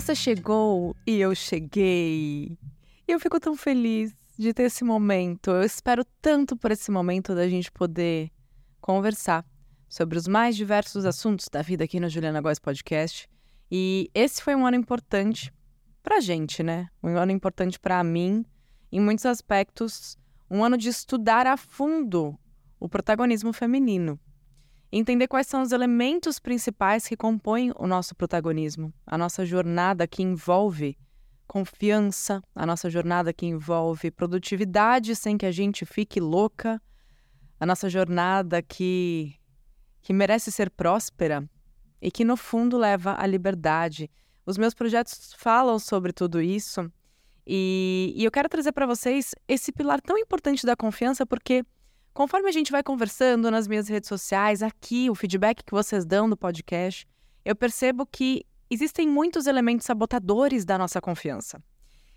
Você chegou e eu cheguei. E eu fico tão feliz de ter esse momento. Eu espero tanto por esse momento da gente poder conversar sobre os mais diversos assuntos da vida aqui no Juliana Góes Podcast. E esse foi um ano importante pra gente, né? Um ano importante para mim, em muitos aspectos, um ano de estudar a fundo o protagonismo feminino. Entender quais são os elementos principais que compõem o nosso protagonismo, a nossa jornada que envolve confiança, a nossa jornada que envolve produtividade sem que a gente fique louca, a nossa jornada que, que merece ser próspera e que, no fundo, leva à liberdade. Os meus projetos falam sobre tudo isso e, e eu quero trazer para vocês esse pilar tão importante da confiança porque Conforme a gente vai conversando nas minhas redes sociais, aqui, o feedback que vocês dão no podcast, eu percebo que existem muitos elementos sabotadores da nossa confiança.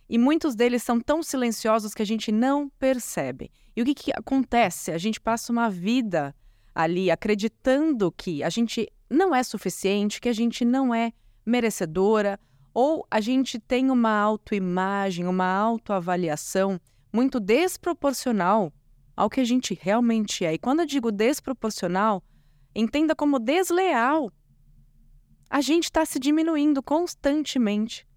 E muitos deles são tão silenciosos que a gente não percebe. E o que, que acontece? A gente passa uma vida ali acreditando que a gente não é suficiente, que a gente não é merecedora, ou a gente tem uma autoimagem, uma autoavaliação muito desproporcional ao que a gente realmente é. E quando eu digo desproporcional, entenda como desleal. A gente está se diminuindo constantemente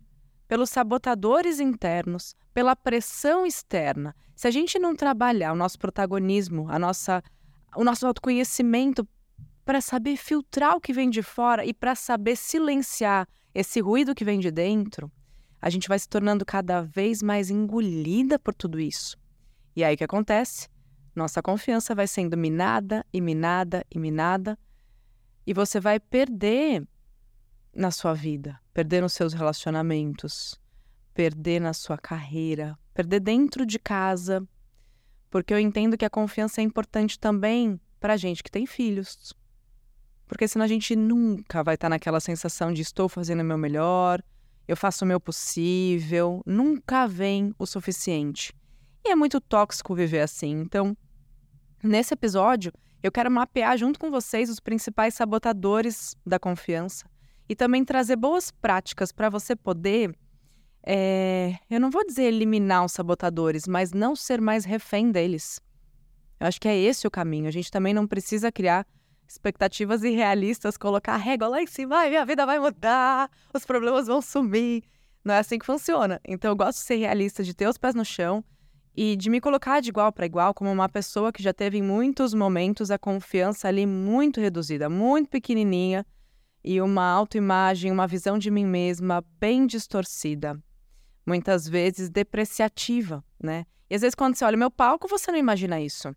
pelos sabotadores internos, pela pressão externa. Se a gente não trabalhar o nosso protagonismo, a nossa, o nosso autoconhecimento para saber filtrar o que vem de fora e para saber silenciar esse ruído que vem de dentro, a gente vai se tornando cada vez mais engolida por tudo isso. E aí o que acontece? Nossa confiança vai sendo minada e minada e minada, e você vai perder na sua vida, perder nos seus relacionamentos, perder na sua carreira, perder dentro de casa, porque eu entendo que a confiança é importante também para gente que tem filhos. Porque senão a gente nunca vai estar naquela sensação de estou fazendo o meu melhor, eu faço o meu possível, nunca vem o suficiente. E é muito tóxico viver assim. Então, Nesse episódio, eu quero mapear junto com vocês os principais sabotadores da confiança e também trazer boas práticas para você poder, é, eu não vou dizer eliminar os sabotadores, mas não ser mais refém deles. Eu acho que é esse o caminho. A gente também não precisa criar expectativas irrealistas, colocar a régua lá em cima, ai, minha vida vai mudar, os problemas vão sumir. Não é assim que funciona. Então eu gosto de ser realista, de ter os pés no chão e de me colocar de igual para igual como uma pessoa que já teve em muitos momentos a confiança ali muito reduzida, muito pequenininha e uma autoimagem, uma visão de mim mesma bem distorcida, muitas vezes depreciativa, né? E às vezes quando você olha meu palco, você não imagina isso.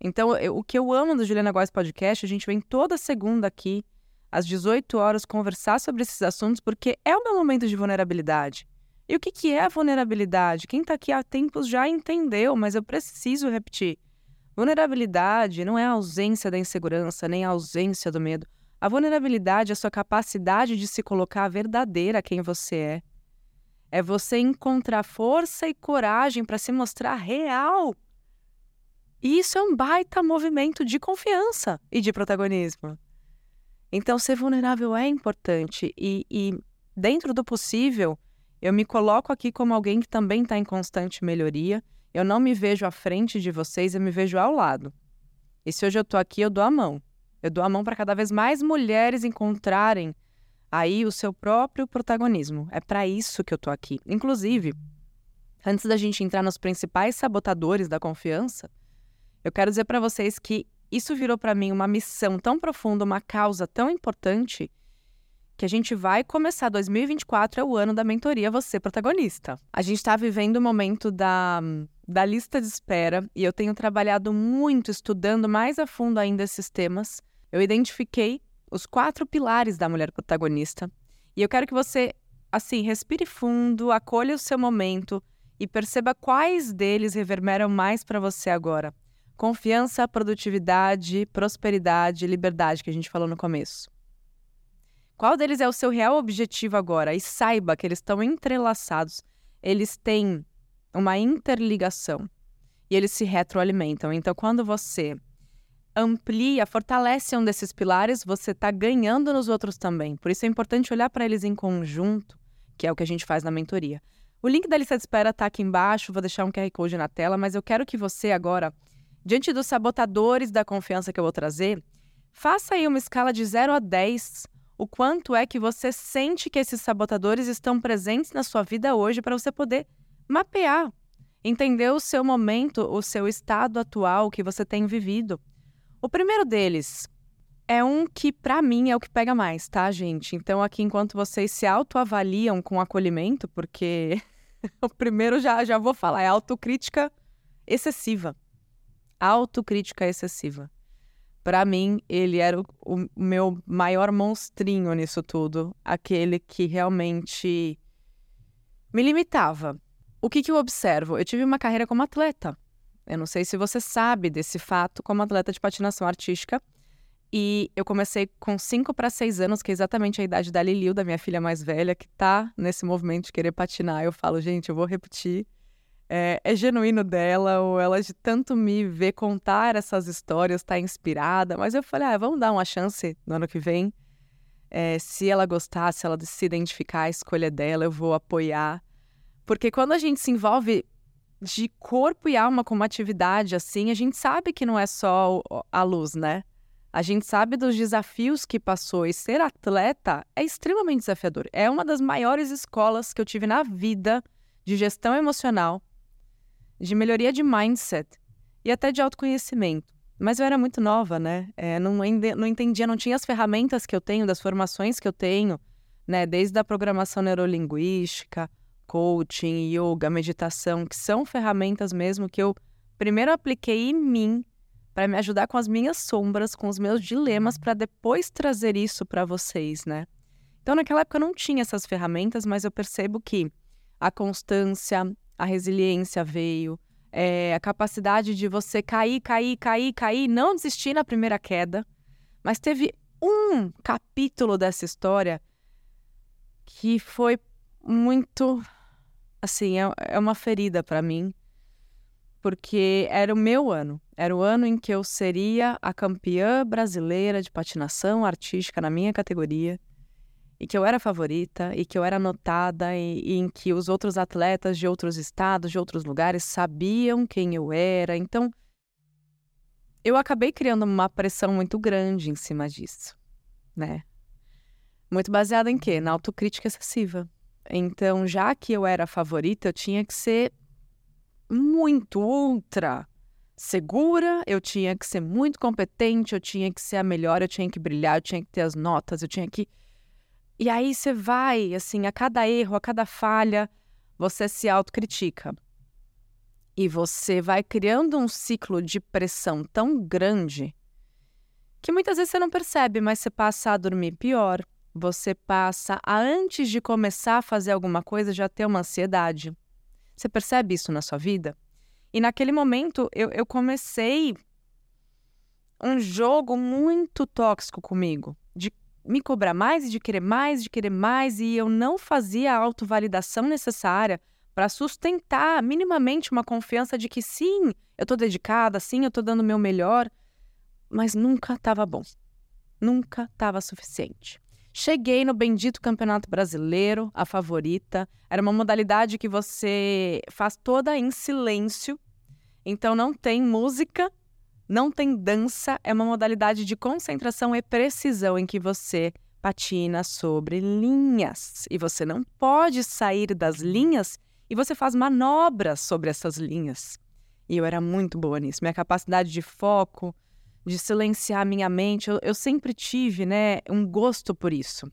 Então, eu, o que eu amo do Juliana Góes Podcast, a gente vem toda segunda aqui às 18 horas conversar sobre esses assuntos porque é o meu momento de vulnerabilidade. E o que, que é a vulnerabilidade? Quem está aqui há tempos já entendeu, mas eu preciso repetir. Vulnerabilidade não é a ausência da insegurança, nem a ausência do medo. A vulnerabilidade é a sua capacidade de se colocar verdadeira quem você é. É você encontrar força e coragem para se mostrar real. E isso é um baita movimento de confiança e de protagonismo. Então, ser vulnerável é importante e, e dentro do possível, eu me coloco aqui como alguém que também está em constante melhoria. Eu não me vejo à frente de vocês, eu me vejo ao lado. E se hoje eu estou aqui, eu dou a mão. Eu dou a mão para cada vez mais mulheres encontrarem aí o seu próprio protagonismo. É para isso que eu estou aqui. Inclusive, antes da gente entrar nos principais sabotadores da confiança, eu quero dizer para vocês que isso virou para mim uma missão tão profunda, uma causa tão importante que a gente vai começar 2024 é o ano da mentoria Você Protagonista. A gente está vivendo o momento da, da lista de espera e eu tenho trabalhado muito estudando mais a fundo ainda esses temas. Eu identifiquei os quatro pilares da mulher protagonista e eu quero que você, assim, respire fundo, acolha o seu momento e perceba quais deles reverberam mais para você agora. Confiança, produtividade, prosperidade, liberdade, que a gente falou no começo. Qual deles é o seu real objetivo agora? E saiba que eles estão entrelaçados, eles têm uma interligação e eles se retroalimentam. Então, quando você amplia, fortalece um desses pilares, você está ganhando nos outros também. Por isso é importante olhar para eles em conjunto que é o que a gente faz na mentoria. O link da lista de espera está aqui embaixo, vou deixar um QR Code na tela, mas eu quero que você agora, diante dos sabotadores da confiança que eu vou trazer, faça aí uma escala de 0 a 10 o quanto é que você sente que esses sabotadores estão presentes na sua vida hoje para você poder mapear, entender o seu momento, o seu estado atual que você tem vivido. O primeiro deles é um que para mim é o que pega mais, tá, gente? Então aqui enquanto vocês se autoavaliam com acolhimento, porque o primeiro já já vou falar, é autocrítica excessiva. Autocrítica excessiva para mim, ele era o, o, meu maior monstrinho nisso tudo. Aquele que realmente me limitava. O que, que eu observo? Eu tive uma carreira como atleta. Eu não sei se você sabe desse fato como atleta de patinação artística. E eu comecei com 5 para 6 anos, que é exatamente a idade da Liliu, da minha filha mais velha, que tá nesse movimento de querer patinar. Eu falo, gente, eu vou repetir é, é, genuíno dela, ou ela de tanto me ver contar essas histórias, tá inspirada. Mas eu falei, ah, vamos dar uma chance no ano que vem. É, se ela gostar, se ela se identificar a escolha dela, eu vou apoiar. Porque quando a gente se envolve de corpo e alma com uma atividade assim, a gente sabe que não é só a luz, né? A gente sabe dos desafios que passou e ser atleta é extremamente desafiador. É uma das maiores escolas que eu tive na vida de gestão emocional de melhoria de mindset e até de autoconhecimento. Mas eu era muito nova, né? É, não, não entendia, não tinha as ferramentas que eu tenho, das formações que eu tenho, né? Desde a programação neurolinguística, coaching, yoga, meditação, que são ferramentas mesmo que eu primeiro apliquei em mim para me ajudar com as minhas sombras, com os meus dilemas, para depois trazer isso para vocês, né? Então, naquela época eu não tinha essas ferramentas, mas eu percebo que a constância, a resiliência veio, é, a capacidade de você cair, cair, cair, cair, não desistir na primeira queda. Mas teve um capítulo dessa história que foi muito. Assim, é, é uma ferida para mim, porque era o meu ano. Era o ano em que eu seria a campeã brasileira de patinação artística na minha categoria e que eu era favorita e que eu era notada e, e, em que os outros atletas de outros estados, de outros lugares sabiam quem eu era. Então, eu acabei criando uma pressão muito grande em cima disso, né? Muito baseada em quê? Na autocrítica excessiva. Então, já que eu era favorita, eu tinha que ser muito ultra segura, eu tinha que ser muito competente, eu tinha que ser a melhor, eu tinha que brilhar, eu tinha que ter as notas, eu tinha que e aí você vai, assim, a cada erro, a cada falha, você se autocritica. E você vai criando um ciclo de pressão tão grande que muitas vezes você não percebe, mas você passa a dormir pior. Você passa a, antes de começar a fazer alguma coisa, já ter uma ansiedade. Você percebe isso na sua vida? E naquele momento eu, eu comecei um jogo muito tóxico comigo, me cobrar mais, de querer mais, de querer mais, e eu não fazia a autovalidação necessária para sustentar minimamente uma confiança de que sim, eu estou dedicada, sim, eu estou dando o meu melhor, mas nunca estava bom. Nunca estava suficiente. Cheguei no bendito Campeonato Brasileiro, a favorita. Era uma modalidade que você faz toda em silêncio, então não tem música, não tem dança, é uma modalidade de concentração e precisão em que você patina sobre linhas e você não pode sair das linhas e você faz manobras sobre essas linhas. E eu era muito boa nisso. Minha capacidade de foco, de silenciar minha mente, eu, eu sempre tive, né, um gosto por isso.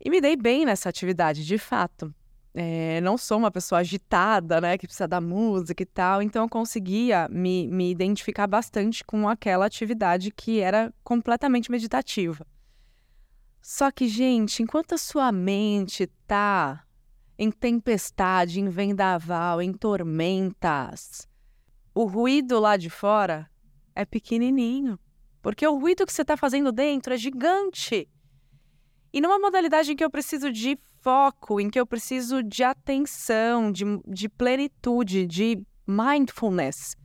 E me dei bem nessa atividade, de fato é, não sou uma pessoa agitada, né, que precisa da música e tal, então eu conseguia me, me identificar bastante com aquela atividade que era completamente meditativa. Só que, gente, enquanto a sua mente tá em tempestade, em vendaval, em tormentas, o ruído lá de fora é pequenininho, porque o ruído que você está fazendo dentro é gigante. E numa modalidade em que eu preciso de foco, em que eu preciso de atenção, de, de plenitude, de mindfulness.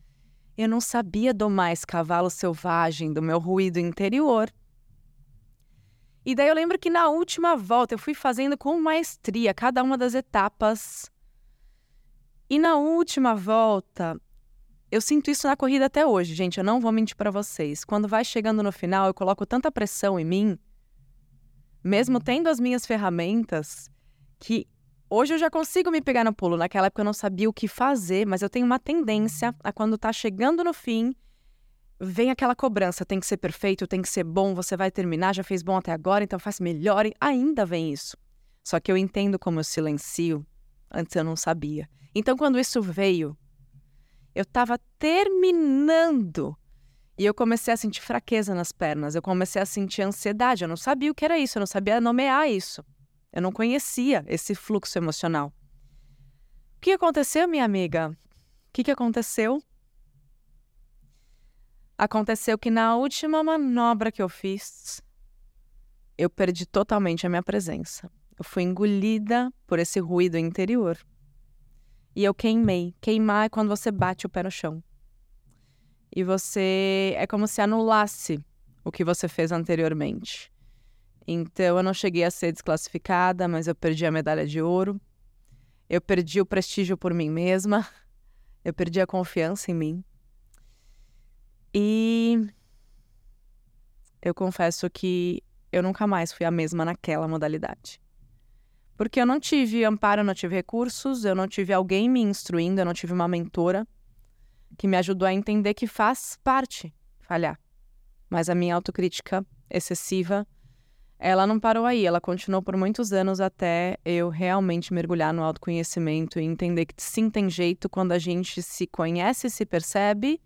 Eu não sabia domar esse cavalo selvagem do meu ruído interior. E daí eu lembro que na última volta eu fui fazendo com maestria cada uma das etapas. E na última volta, eu sinto isso na corrida até hoje, gente, eu não vou mentir para vocês. Quando vai chegando no final, eu coloco tanta pressão em mim, mesmo tendo as minhas ferramentas, que hoje eu já consigo me pegar no pulo. Naquela época eu não sabia o que fazer, mas eu tenho uma tendência a quando tá chegando no fim, vem aquela cobrança, tem que ser perfeito, tem que ser bom, você vai terminar, já fez bom até agora, então faz melhor. E ainda vem isso. Só que eu entendo como eu silencio, antes eu não sabia. Então quando isso veio, eu estava terminando e eu comecei a sentir fraqueza nas pernas, eu comecei a sentir ansiedade, eu não sabia o que era isso, eu não sabia nomear isso. Eu não conhecia esse fluxo emocional. O que aconteceu, minha amiga? O que, que aconteceu? Aconteceu que na última manobra que eu fiz, eu perdi totalmente a minha presença. Eu fui engolida por esse ruído interior. E eu queimei. Queimar é quando você bate o pé no chão. E você. É como se anulasse o que você fez anteriormente. Então eu não cheguei a ser desclassificada, mas eu perdi a medalha de ouro. Eu perdi o prestígio por mim mesma. Eu perdi a confiança em mim. E eu confesso que eu nunca mais fui a mesma naquela modalidade. Porque eu não tive amparo, eu não tive recursos, eu não tive alguém me instruindo, eu não tive uma mentora que me ajudou a entender que faz parte falhar. Mas a minha autocrítica excessiva, ela não parou aí, ela continuou por muitos anos até eu realmente mergulhar no autoconhecimento e entender que sim tem jeito quando a gente se conhece, se percebe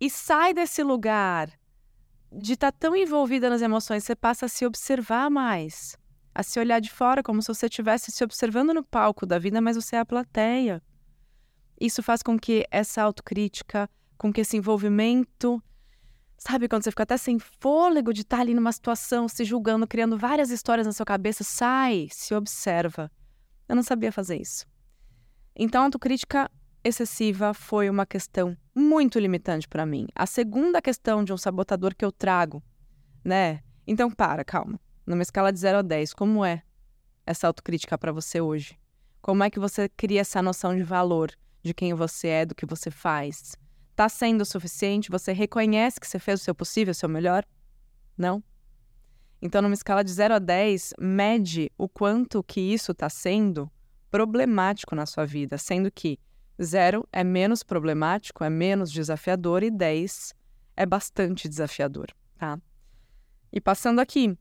e sai desse lugar de estar tá tão envolvida nas emoções, você passa a se observar mais, a se olhar de fora como se você estivesse se observando no palco da vida, mas você é a plateia. Isso faz com que essa autocrítica, com que esse envolvimento, sabe, quando você fica até sem fôlego de estar ali numa situação, se julgando, criando várias histórias na sua cabeça, sai, se observa. Eu não sabia fazer isso. Então, a autocrítica excessiva foi uma questão muito limitante para mim. A segunda questão de um sabotador que eu trago, né? Então, para, calma. Numa escala de 0 a 10, como é essa autocrítica para você hoje? Como é que você cria essa noção de valor de quem você é, do que você faz? Tá sendo o suficiente? Você reconhece que você fez o seu possível, o seu melhor? Não? Então, numa escala de 0 a 10, mede o quanto que isso está sendo problemático na sua vida, sendo que Zero é menos problemático, é menos desafiador e 10 é bastante desafiador, tá? E passando aqui,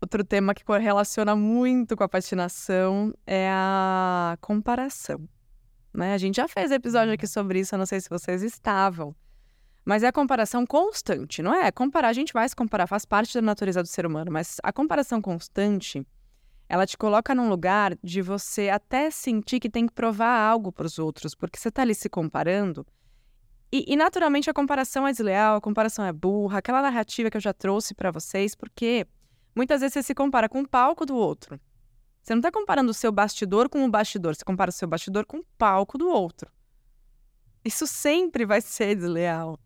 outro tema que correlaciona muito com a patinação é a comparação. Né? A gente já fez episódio aqui sobre isso, eu não sei se vocês estavam. Mas é a comparação constante, não é? Comparar, a gente vai se comparar, faz parte da natureza do ser humano, mas a comparação constante ela te coloca num lugar de você até sentir que tem que provar algo para os outros, porque você está ali se comparando. E, e, naturalmente a comparação é desleal, a comparação é burra, aquela narrativa que eu já trouxe para vocês, porque muitas vezes você se compara com o palco do outro. Você não está comparando o seu bastidor com o bastidor, você compara o seu bastidor com o palco do outro. Isso sempre vai ser desleal.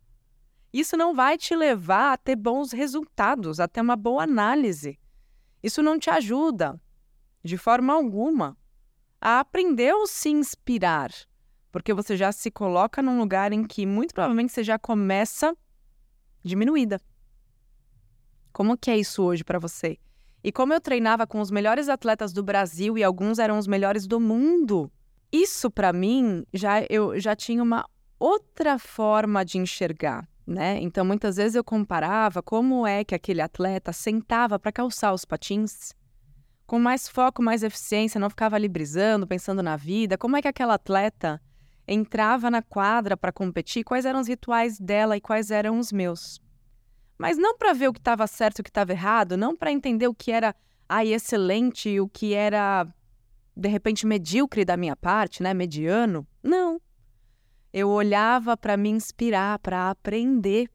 Isso não vai te levar a ter bons resultados, a ter uma boa análise. Isso não te ajuda de forma alguma, a aprender ou se inspirar, porque você já se coloca num lugar em que muito provavelmente você já começa diminuída. Como que é isso hoje para você? E como eu treinava com os melhores atletas do Brasil e alguns eram os melhores do mundo, isso para mim já eu já tinha uma outra forma de enxergar, né? Então muitas vezes eu comparava como é que aquele atleta sentava para calçar os patins com mais foco, mais eficiência, não ficava ali brisando, pensando na vida. Como é que aquela atleta entrava na quadra para competir? Quais eram os rituais dela e quais eram os meus? Mas não para ver o que estava certo e o que estava errado, não para entender o que era ai, excelente e o que era de repente medíocre da minha parte, né, mediano. Não. Eu olhava para me inspirar, para aprender.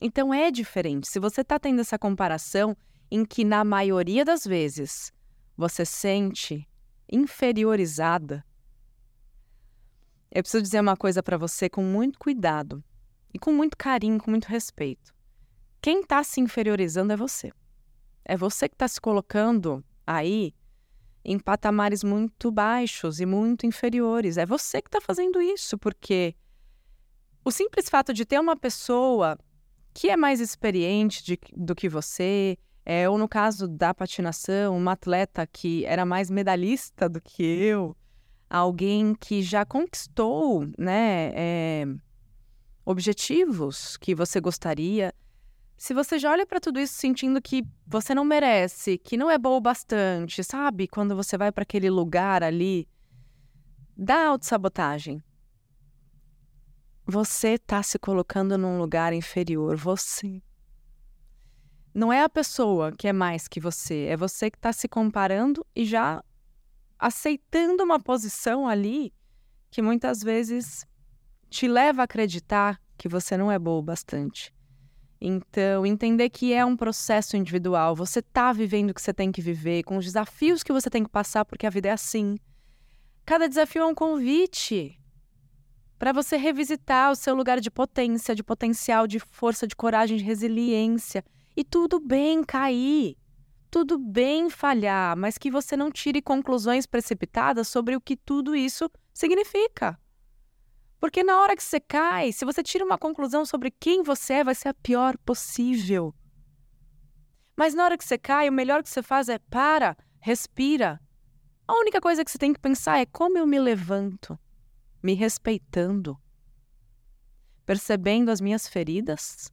Então é diferente. Se você está tendo essa comparação, em que, na maioria das vezes, você sente inferiorizada, eu preciso dizer uma coisa para você com muito cuidado e com muito carinho, com muito respeito. Quem está se inferiorizando é você. É você que está se colocando aí em patamares muito baixos e muito inferiores. É você que está fazendo isso, porque o simples fato de ter uma pessoa que é mais experiente de, do que você, é, ou no caso da patinação, uma atleta que era mais medalhista do que eu, alguém que já conquistou né, é, objetivos que você gostaria. Se você já olha para tudo isso sentindo que você não merece, que não é bom o bastante, sabe? Quando você vai para aquele lugar ali, dá autossabotagem. Você está se colocando num lugar inferior, você. Não é a pessoa que é mais que você, é você que está se comparando e já aceitando uma posição ali que muitas vezes te leva a acreditar que você não é boa o bastante. Então, entender que é um processo individual, você está vivendo o que você tem que viver, com os desafios que você tem que passar, porque a vida é assim. Cada desafio é um convite para você revisitar o seu lugar de potência, de potencial, de força, de coragem, de resiliência. E tudo bem cair, tudo bem falhar, mas que você não tire conclusões precipitadas sobre o que tudo isso significa. Porque na hora que você cai, se você tira uma conclusão sobre quem você é, vai ser a pior possível. Mas na hora que você cai, o melhor que você faz é para, respira. A única coisa que você tem que pensar é como eu me levanto, me respeitando, percebendo as minhas feridas.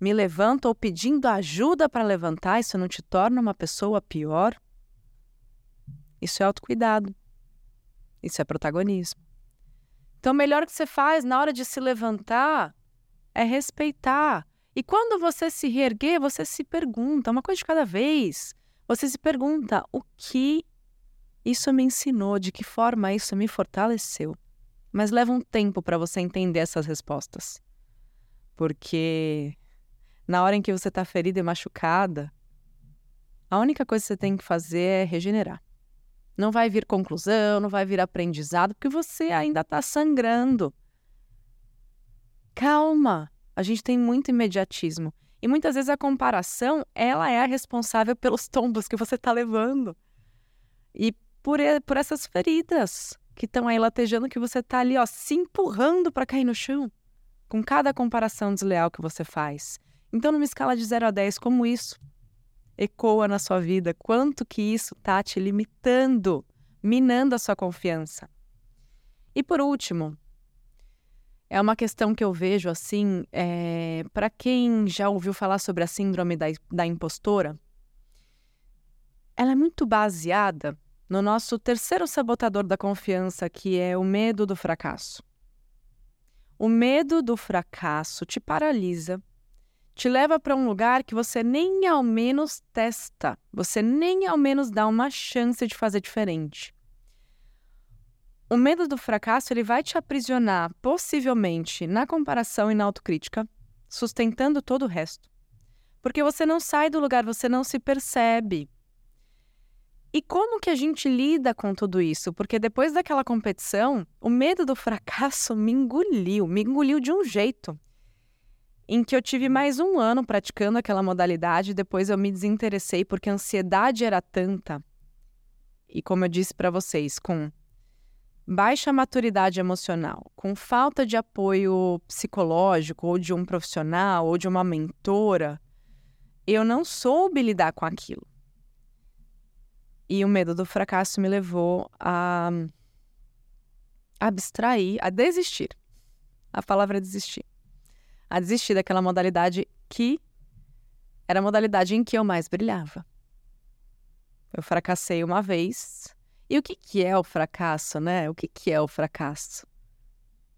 Me levanto ou pedindo ajuda para levantar, isso não te torna uma pessoa pior? Isso é autocuidado. Isso é protagonismo. Então, o melhor que você faz na hora de se levantar é respeitar. E quando você se reerguer, você se pergunta, uma coisa de cada vez. Você se pergunta o que isso me ensinou, de que forma isso me fortaleceu. Mas leva um tempo para você entender essas respostas. Porque na hora em que você está ferida e machucada, a única coisa que você tem que fazer é regenerar. Não vai vir conclusão, não vai vir aprendizado, porque você ainda está sangrando. Calma, a gente tem muito imediatismo. E muitas vezes a comparação, ela é a responsável pelos tombos que você está levando. E por, por essas feridas que estão aí latejando, que você está ali, ó, se empurrando para cair no chão. Com cada comparação desleal que você faz. Então, numa escala de 0 a 10, como isso ecoa na sua vida, quanto que isso está te limitando, minando a sua confiança. E por último, é uma questão que eu vejo assim, é, para quem já ouviu falar sobre a síndrome da, da impostora, ela é muito baseada no nosso terceiro sabotador da confiança, que é o medo do fracasso. O medo do fracasso te paralisa te leva para um lugar que você nem ao menos testa, você nem ao menos dá uma chance de fazer diferente. O medo do fracasso ele vai te aprisionar, possivelmente, na comparação e na autocrítica, sustentando todo o resto. Porque você não sai do lugar, você não se percebe. E como que a gente lida com tudo isso? Porque depois daquela competição, o medo do fracasso me engoliu, me engoliu de um jeito em que eu tive mais um ano praticando aquela modalidade, depois eu me desinteressei porque a ansiedade era tanta. E como eu disse para vocês, com baixa maturidade emocional, com falta de apoio psicológico ou de um profissional ou de uma mentora, eu não soube lidar com aquilo. E o medo do fracasso me levou a abstrair, a desistir. A palavra é desistir a desistir daquela modalidade que era a modalidade em que eu mais brilhava. Eu fracassei uma vez. E o que, que é o fracasso, né? O que, que é o fracasso?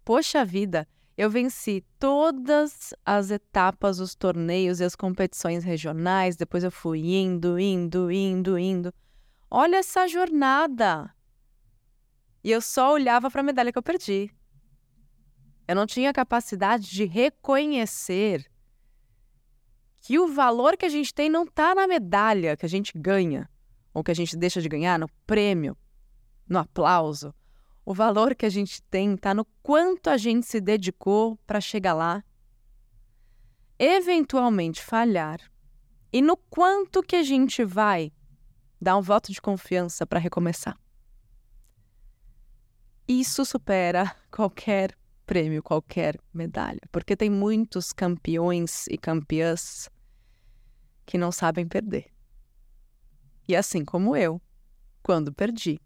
Poxa vida, eu venci todas as etapas, os torneios e as competições regionais. Depois eu fui indo, indo, indo, indo. Olha essa jornada! E eu só olhava para a medalha que eu perdi. Eu não tinha capacidade de reconhecer que o valor que a gente tem não está na medalha que a gente ganha ou que a gente deixa de ganhar, no prêmio, no aplauso. O valor que a gente tem está no quanto a gente se dedicou para chegar lá, eventualmente falhar, e no quanto que a gente vai dar um voto de confiança para recomeçar. Isso supera qualquer prêmio, qualquer medalha, porque tem muitos campeões e campeãs que não sabem perder. E assim como eu, quando perdi,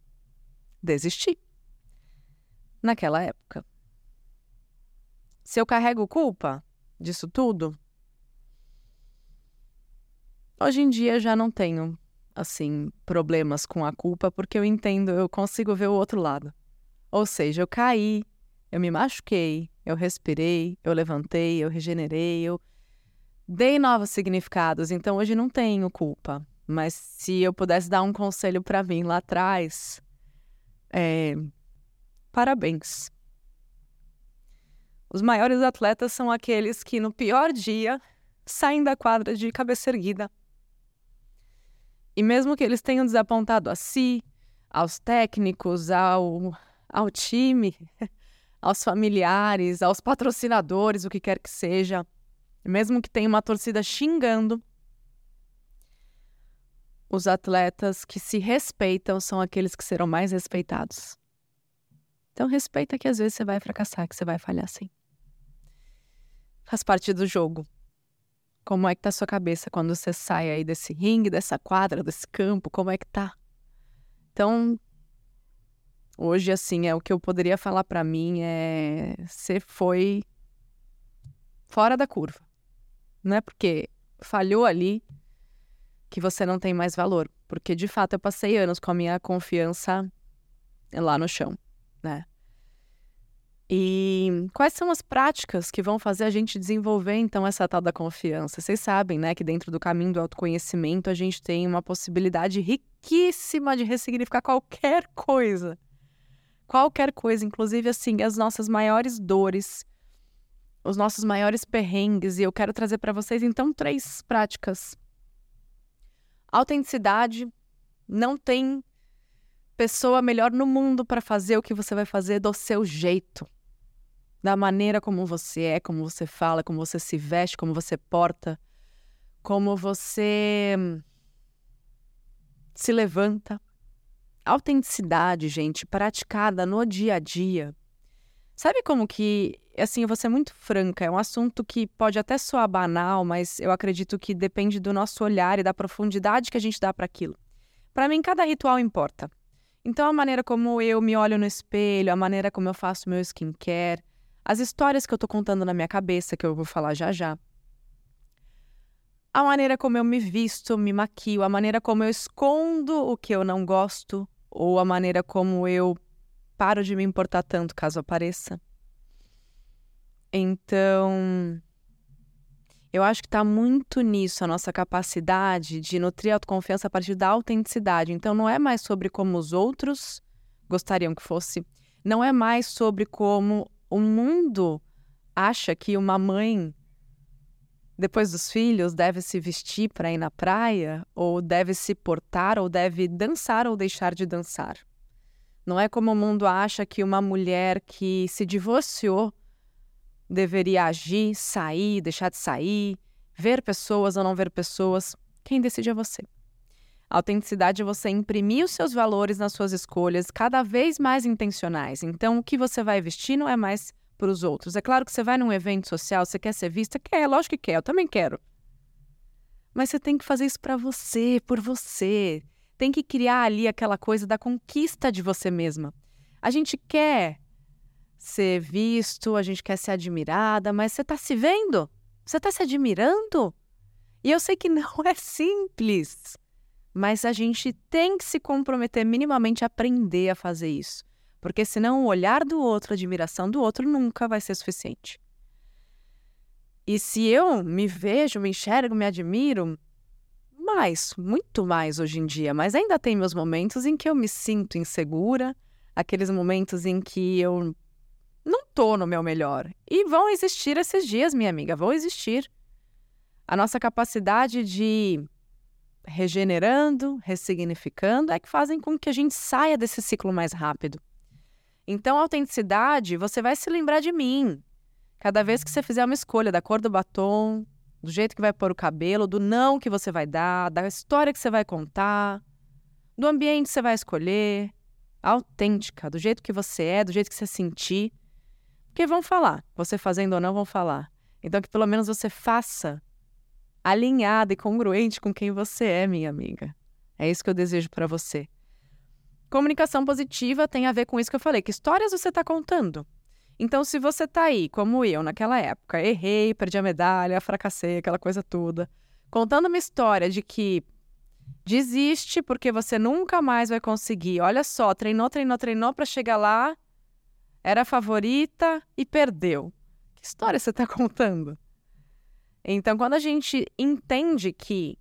desisti. Naquela época. Se eu carrego culpa disso tudo, hoje em dia já não tenho, assim, problemas com a culpa, porque eu entendo, eu consigo ver o outro lado. Ou seja, eu caí, eu me machuquei, eu respirei, eu levantei, eu regenerei, eu dei novos significados. Então hoje não tenho culpa. Mas se eu pudesse dar um conselho para mim lá atrás, é... parabéns. Os maiores atletas são aqueles que, no pior dia, saem da quadra de cabeça erguida. E mesmo que eles tenham desapontado a si, aos técnicos, ao, ao time, aos familiares, aos patrocinadores, o que quer que seja, mesmo que tenha uma torcida xingando, os atletas que se respeitam são aqueles que serão mais respeitados. Então respeita que às vezes você vai fracassar, que você vai falhar sim. Faz parte do jogo. Como é que tá a sua cabeça quando você sai aí desse ringue, dessa quadra, desse campo? Como é que tá? Então, hoje assim, é o que eu poderia falar para mim é você foi fora da curva. Não é porque falhou ali que você não tem mais valor. Porque, de fato, eu passei anos com a minha confiança lá no chão, né? E quais são as práticas que vão fazer a gente desenvolver, então, essa tal da confiança? Vocês sabem, né, que dentro do caminho do autoconhecimento a gente tem uma possibilidade riquíssima de ressignificar qualquer coisa. Qualquer coisa, inclusive, assim, as nossas maiores dores, os nossos maiores perrengues. E eu quero trazer para vocês, então, três práticas Autenticidade não tem pessoa melhor no mundo para fazer o que você vai fazer do seu jeito. Da maneira como você é, como você fala, como você se veste, como você porta, como você se levanta. Autenticidade, gente, praticada no dia a dia. Sabe como que assim, eu vou ser muito franca, é um assunto que pode até soar banal, mas eu acredito que depende do nosso olhar e da profundidade que a gente dá para aquilo. Para mim, cada ritual importa. Então, a maneira como eu me olho no espelho, a maneira como eu faço meu skincare, as histórias que eu tô contando na minha cabeça, que eu vou falar já já. A maneira como eu me visto, me maquio, a maneira como eu escondo o que eu não gosto, ou a maneira como eu paro de me importar tanto caso apareça. Então, eu acho que está muito nisso a nossa capacidade de nutrir a autoconfiança a partir da autenticidade. Então, não é mais sobre como os outros gostariam que fosse, não é mais sobre como o mundo acha que uma mãe, depois dos filhos, deve se vestir para ir na praia, ou deve se portar, ou deve dançar ou deixar de dançar. Não é como o mundo acha que uma mulher que se divorciou deveria agir, sair, deixar de sair, ver pessoas ou não ver pessoas. Quem decide é você. A autenticidade é você imprimir os seus valores nas suas escolhas cada vez mais intencionais. Então, o que você vai vestir não é mais para os outros. É claro que você vai num evento social, você quer ser vista? Quer, lógico que quer, eu também quero. Mas você tem que fazer isso para você, por você. Tem que criar ali aquela coisa da conquista de você mesma. A gente quer ser visto, a gente quer ser admirada, mas você está se vendo? Você está se admirando? E eu sei que não é simples, mas a gente tem que se comprometer minimamente a aprender a fazer isso, porque senão o olhar do outro, a admiração do outro nunca vai ser suficiente. E se eu me vejo, me enxergo, me admiro, mais, muito mais hoje em dia, mas ainda tem meus momentos em que eu me sinto insegura, aqueles momentos em que eu não tô no meu melhor. E vão existir esses dias, minha amiga, vão existir. A nossa capacidade de regenerando, ressignificando, é que fazem com que a gente saia desse ciclo mais rápido. Então, autenticidade, você vai se lembrar de mim. Cada vez que você fizer uma escolha da cor do batom, do jeito que vai pôr o cabelo, do não que você vai dar, da história que você vai contar, do ambiente que você vai escolher, autêntica, do jeito que você é, do jeito que você sentir. Porque vão falar, você fazendo ou não vão falar. Então que pelo menos você faça alinhada e congruente com quem você é, minha amiga. É isso que eu desejo para você. Comunicação positiva tem a ver com isso que eu falei. Que histórias você está contando? Então, se você está aí, como eu, naquela época, errei, perdi a medalha, fracassei, aquela coisa toda, contando uma história de que desiste porque você nunca mais vai conseguir. Olha só, treinou, treinou, treinou para chegar lá, era a favorita e perdeu. Que história você está contando? Então, quando a gente entende que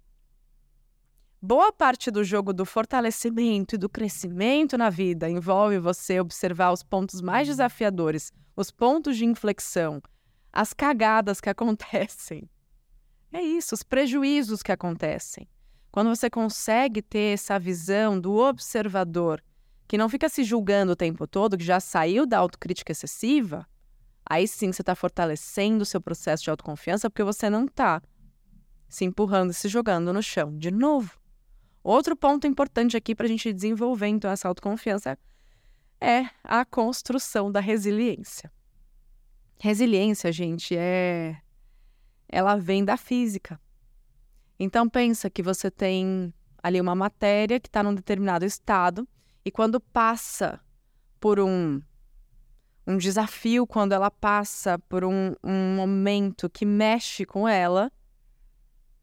boa parte do jogo do fortalecimento e do crescimento na vida envolve você observar os pontos mais desafiadores, os pontos de inflexão, as cagadas que acontecem. É isso, os prejuízos que acontecem. Quando você consegue ter essa visão do observador, que não fica se julgando o tempo todo, que já saiu da autocrítica excessiva, Aí sim você está fortalecendo o seu processo de autoconfiança porque você não está se empurrando e se jogando no chão de novo. Outro ponto importante aqui para a gente desenvolver então essa autoconfiança é a construção da resiliência. Resiliência, gente, é ela vem da física. Então pensa que você tem ali uma matéria que está num determinado estado e quando passa por um um desafio quando ela passa por um, um momento que mexe com ela,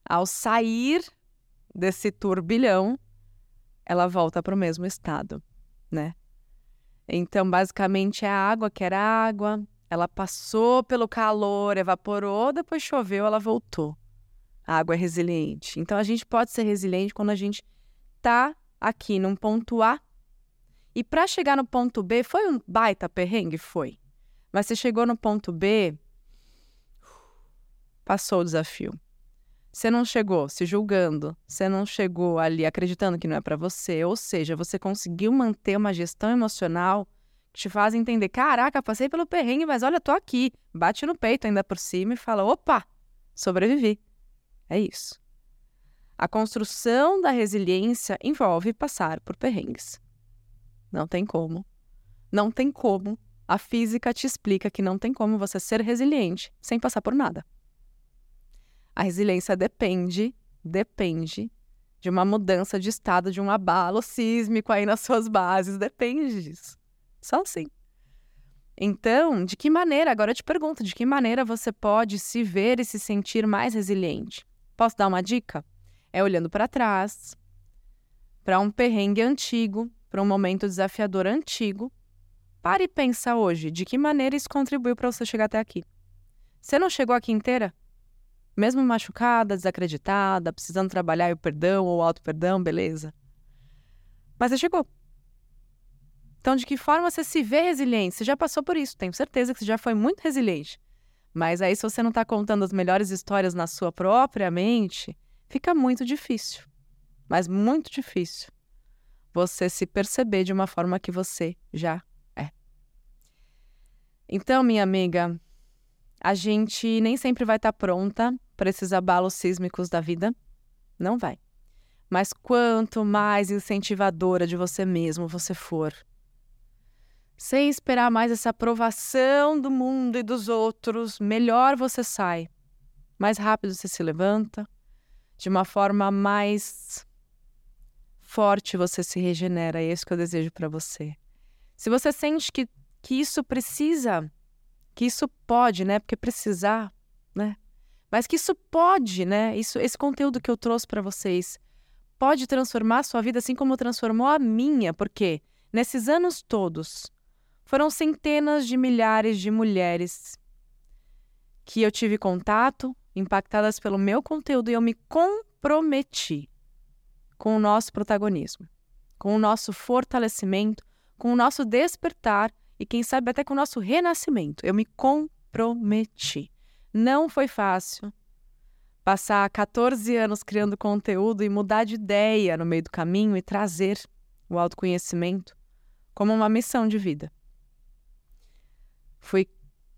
ao sair desse turbilhão, ela volta para o mesmo estado, né? Então, basicamente, é a água que era água, ela passou pelo calor, evaporou, depois choveu, ela voltou. A água é resiliente. Então, a gente pode ser resiliente quando a gente tá aqui num ponto A e para chegar no ponto B, foi um baita perrengue? Foi. Mas você chegou no ponto B, passou o desafio. Você não chegou se julgando, você não chegou ali acreditando que não é para você, ou seja, você conseguiu manter uma gestão emocional que te faz entender: caraca, passei pelo perrengue, mas olha, tô aqui. Bate no peito ainda por cima e fala: opa, sobrevivi. É isso. A construção da resiliência envolve passar por perrengues. Não tem como. Não tem como. A física te explica que não tem como você ser resiliente sem passar por nada. A resiliência depende, depende de uma mudança de estado, de um abalo sísmico aí nas suas bases, depende disso. Só assim. Então, de que maneira, agora eu te pergunto, de que maneira você pode se ver e se sentir mais resiliente? Posso dar uma dica? É olhando para trás, para um perrengue antigo, para um momento desafiador antigo, pare e pensa hoje de que maneira isso contribuiu para você chegar até aqui. Você não chegou aqui inteira? Mesmo machucada, desacreditada, precisando trabalhar o perdão ou o auto-perdão, beleza. Mas você chegou. Então, de que forma você se vê resiliente? Você já passou por isso, tenho certeza que você já foi muito resiliente. Mas aí, se você não está contando as melhores histórias na sua própria mente, fica muito difícil. Mas muito difícil você se perceber de uma forma que você já é. Então, minha amiga, a gente nem sempre vai estar tá pronta para esses abalos sísmicos da vida. Não vai. Mas quanto mais incentivadora de você mesmo você for, sem esperar mais essa aprovação do mundo e dos outros, melhor você sai. Mais rápido você se levanta, de uma forma mais forte você se regenera. É isso que eu desejo para você. Se você sente que, que isso precisa, que isso pode, né? Porque precisar, né? Mas que isso pode, né? Isso, esse conteúdo que eu trouxe para vocês pode transformar a sua vida assim como transformou a minha, porque nesses anos todos foram centenas de milhares de mulheres que eu tive contato, impactadas pelo meu conteúdo e eu me comprometi com o nosso protagonismo, com o nosso fortalecimento, com o nosso despertar e, quem sabe, até com o nosso renascimento. Eu me comprometi. Não foi fácil passar 14 anos criando conteúdo e mudar de ideia no meio do caminho e trazer o autoconhecimento como uma missão de vida. Fui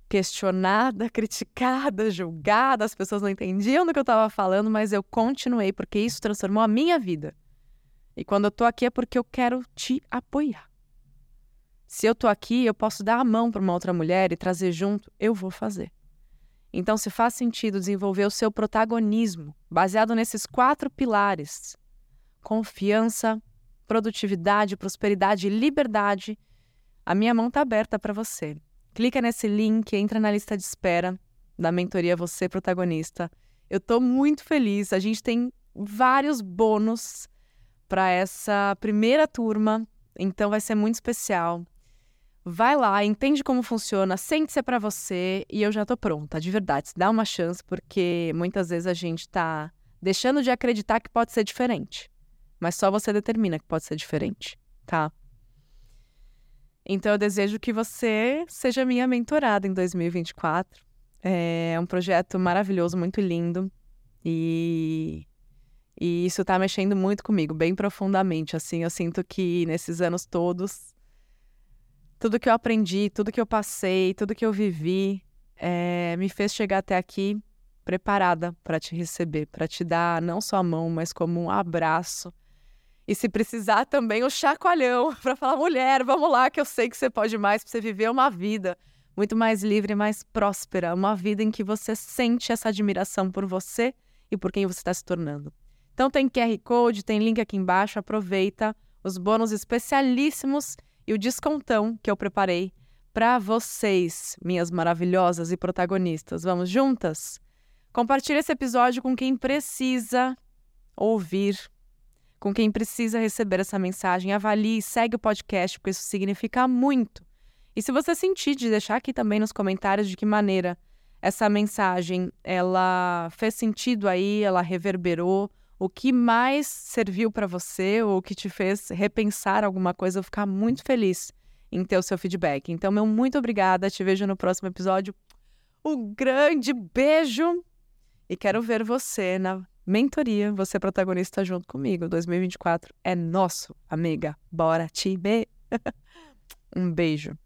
questionada, criticada, julgada, as pessoas não entendiam do que eu estava falando, mas eu continuei porque isso transformou a minha vida. E quando eu tô aqui é porque eu quero te apoiar. Se eu tô aqui, eu posso dar a mão para uma outra mulher e trazer junto, eu vou fazer. Então, se faz sentido desenvolver o seu protagonismo baseado nesses quatro pilares: confiança, produtividade, prosperidade e liberdade, a minha mão está aberta para você. Clica nesse link, entra na lista de espera da mentoria Você Protagonista. Eu estou muito feliz. A gente tem vários bônus para essa primeira turma, então vai ser muito especial. Vai lá, entende como funciona, sente-se para você e eu já tô pronta, de verdade. Dá uma chance, porque muitas vezes a gente tá deixando de acreditar que pode ser diferente. Mas só você determina que pode ser diferente, tá? Então eu desejo que você seja minha mentorada em 2024. É um projeto maravilhoso, muito lindo. E, e isso tá mexendo muito comigo, bem profundamente. Assim, eu sinto que nesses anos todos tudo que eu aprendi, tudo que eu passei, tudo que eu vivi, é, me fez chegar até aqui preparada para te receber, para te dar não só a mão, mas como um abraço. E se precisar também um chacoalhão para falar, mulher, vamos lá, que eu sei que você pode mais, para você viver uma vida muito mais livre, mais próspera, uma vida em que você sente essa admiração por você e por quem você está se tornando. Então tem QR Code, tem link aqui embaixo, aproveita os bônus especialíssimos e o descontão que eu preparei para vocês, minhas maravilhosas e protagonistas. Vamos juntas? Compartilhe esse episódio com quem precisa ouvir, com quem precisa receber essa mensagem. Avalie segue o podcast, porque isso significa muito. E se você sentir de deixar aqui também nos comentários de que maneira essa mensagem ela fez sentido aí, ela reverberou, o que mais serviu para você ou que te fez repensar alguma coisa, eu ficar muito feliz em ter o seu feedback. Então, meu muito obrigada, te vejo no próximo episódio. Um grande beijo e quero ver você na mentoria, você protagonista junto comigo. 2024 é nosso, amiga. Bora, time! um beijo.